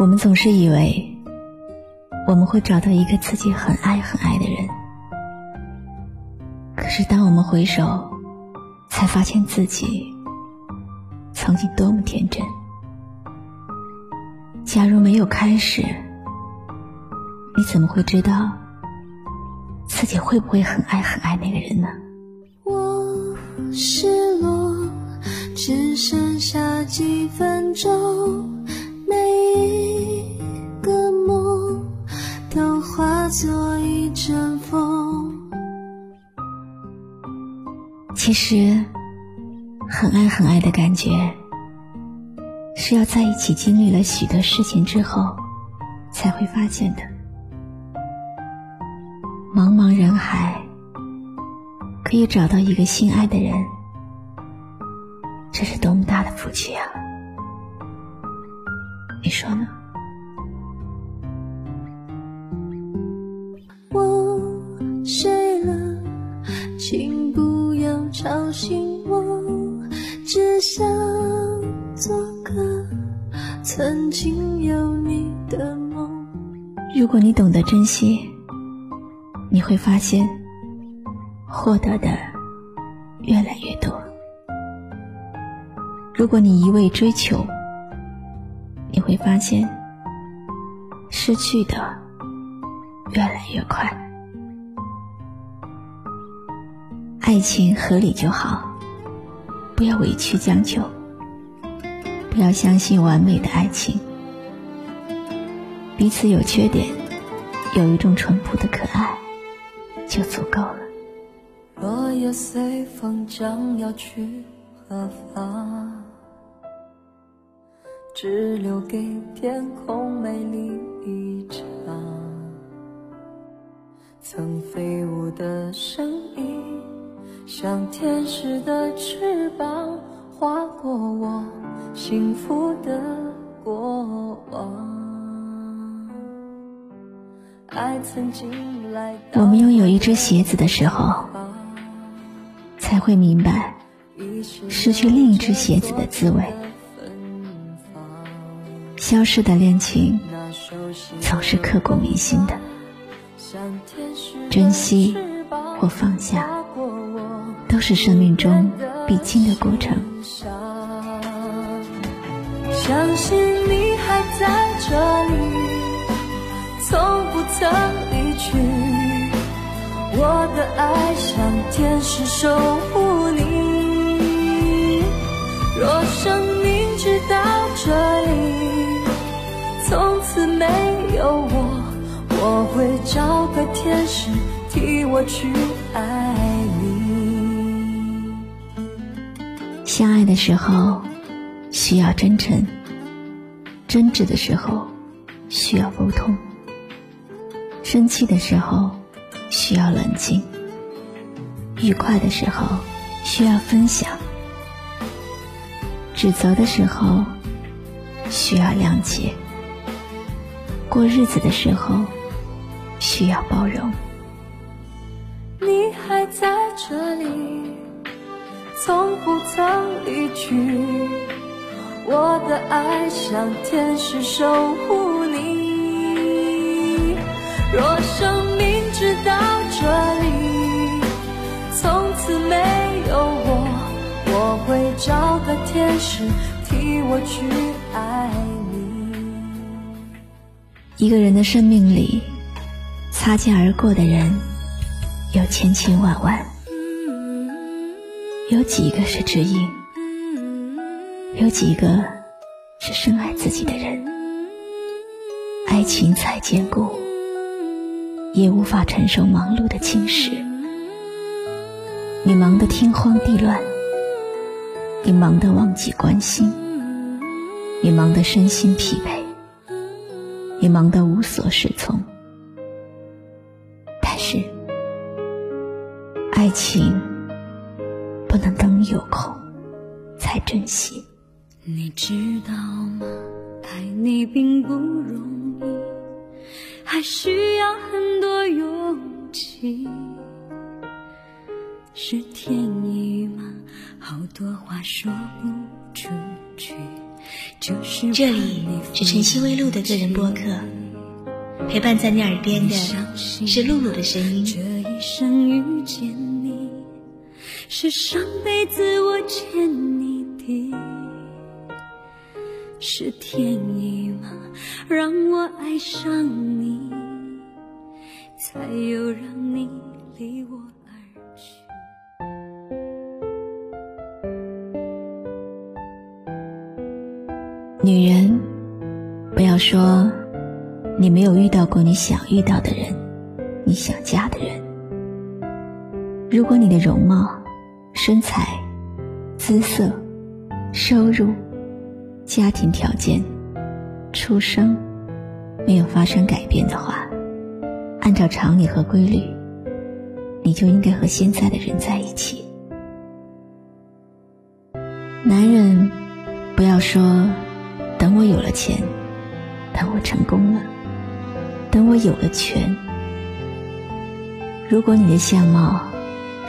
我们总是以为我们会找到一个自己很爱很爱的人，可是当我们回首，才发现自己曾经多么天真。假如没有开始，你怎么会知道自己会不会很爱很爱那个人呢？我失落，只剩下几分钟，做一阵风。其实，很爱很爱的感觉，是要在一起经历了许多事情之后，才会发现的。茫茫人海，可以找到一个心爱的人，这是多么大的福气啊！你说呢？请不要吵醒我，只想做个曾经有你的梦。如果你懂得珍惜。你会发现，获得的越来越多。如果你一味追求，你会发现，失去的越来越快。爱情合理就好，不要委曲将就，不要相信完美的爱情。彼此有缺点，有一种淳朴的可爱。就足够了。落叶随风将要去何方？只留给天空美丽一场。曾飞舞的声音，像天使的翅膀，划过我幸福的过往。我们拥有一只鞋子的时候，才会明白失去另一只鞋子的滋味。消失的恋情总是刻骨铭心的，珍惜或放下，都是生命中必经的过程。相信你还在这里。从不曾离去，我的爱像天使守护你。若生命直到这里，从此没有我，我会找个天使替我去爱你。相爱的时候需要真诚，争执的时候需要沟通。生气的时候需要冷静，愉快的时候需要分享，指责的时候需要谅解，过日子的时候需要包容。你还在这里，从不曾离去，我的爱像天使守护你。若生命直到这里，从此没有我，我会找个天使替我去爱你。一个人的生命里，擦肩而过的人有千千万万，有几个是知音，有几个是深爱自己的人，爱情再坚固。也无法承受忙碌的侵蚀。你忙得天荒地乱，你忙得忘记关心，你忙得身心疲惫，你忙得无所适从。但是，爱情不能等你有空才珍惜。你知道吗？爱你并不容易，还需要很多勇气。是天意吗？好多话说不出去。就是这里是晨曦微露的个人播客，陪伴在你耳边的是露露的声音。这一生遇见你，是上辈子我欠你的。是天意吗？让我爱上你，才有让你离我而去。女人，不要说你没有遇到过你想遇到的人，你想嫁的人。如果你的容貌、身材、姿色、收入、家庭条件、出生没有发生改变的话，按照常理和规律，你就应该和现在的人在一起。男人，不要说。等我有了钱，等我成功了，等我有了权。如果你的相貌、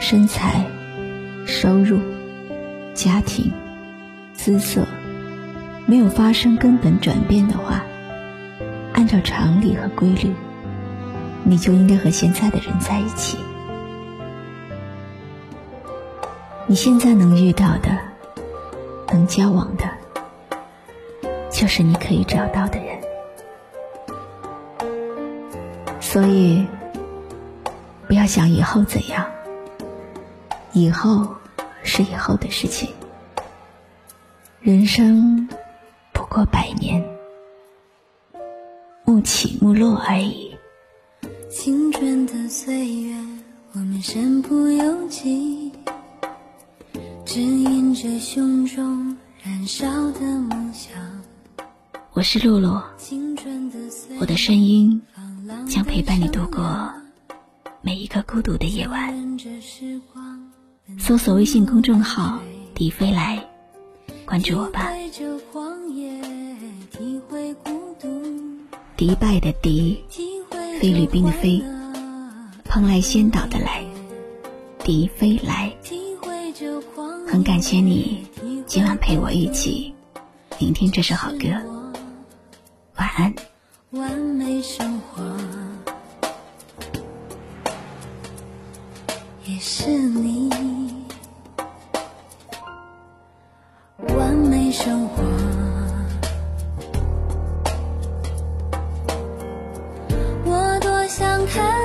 身材、收入、家庭、姿色没有发生根本转变的话，按照常理和规律，你就应该和现在的人在一起。你现在能遇到的，能交往的。就是你可以找到的人，所以不要想以后怎样，以后是以后的事情。人生不过百年，幕起幕落而已。青春的岁月，我们身不由己，指引着胸中燃烧的梦想。我是露露，我的声音将陪伴你度过每一个孤独的夜晚。搜索微信公众号“迪飞来”，关注我吧。迪拜的迪，菲律宾的菲，蓬莱仙岛的来，迪飞来。很感谢你今晚陪我一起聆听这首好歌。晚安。完美生活也是你，看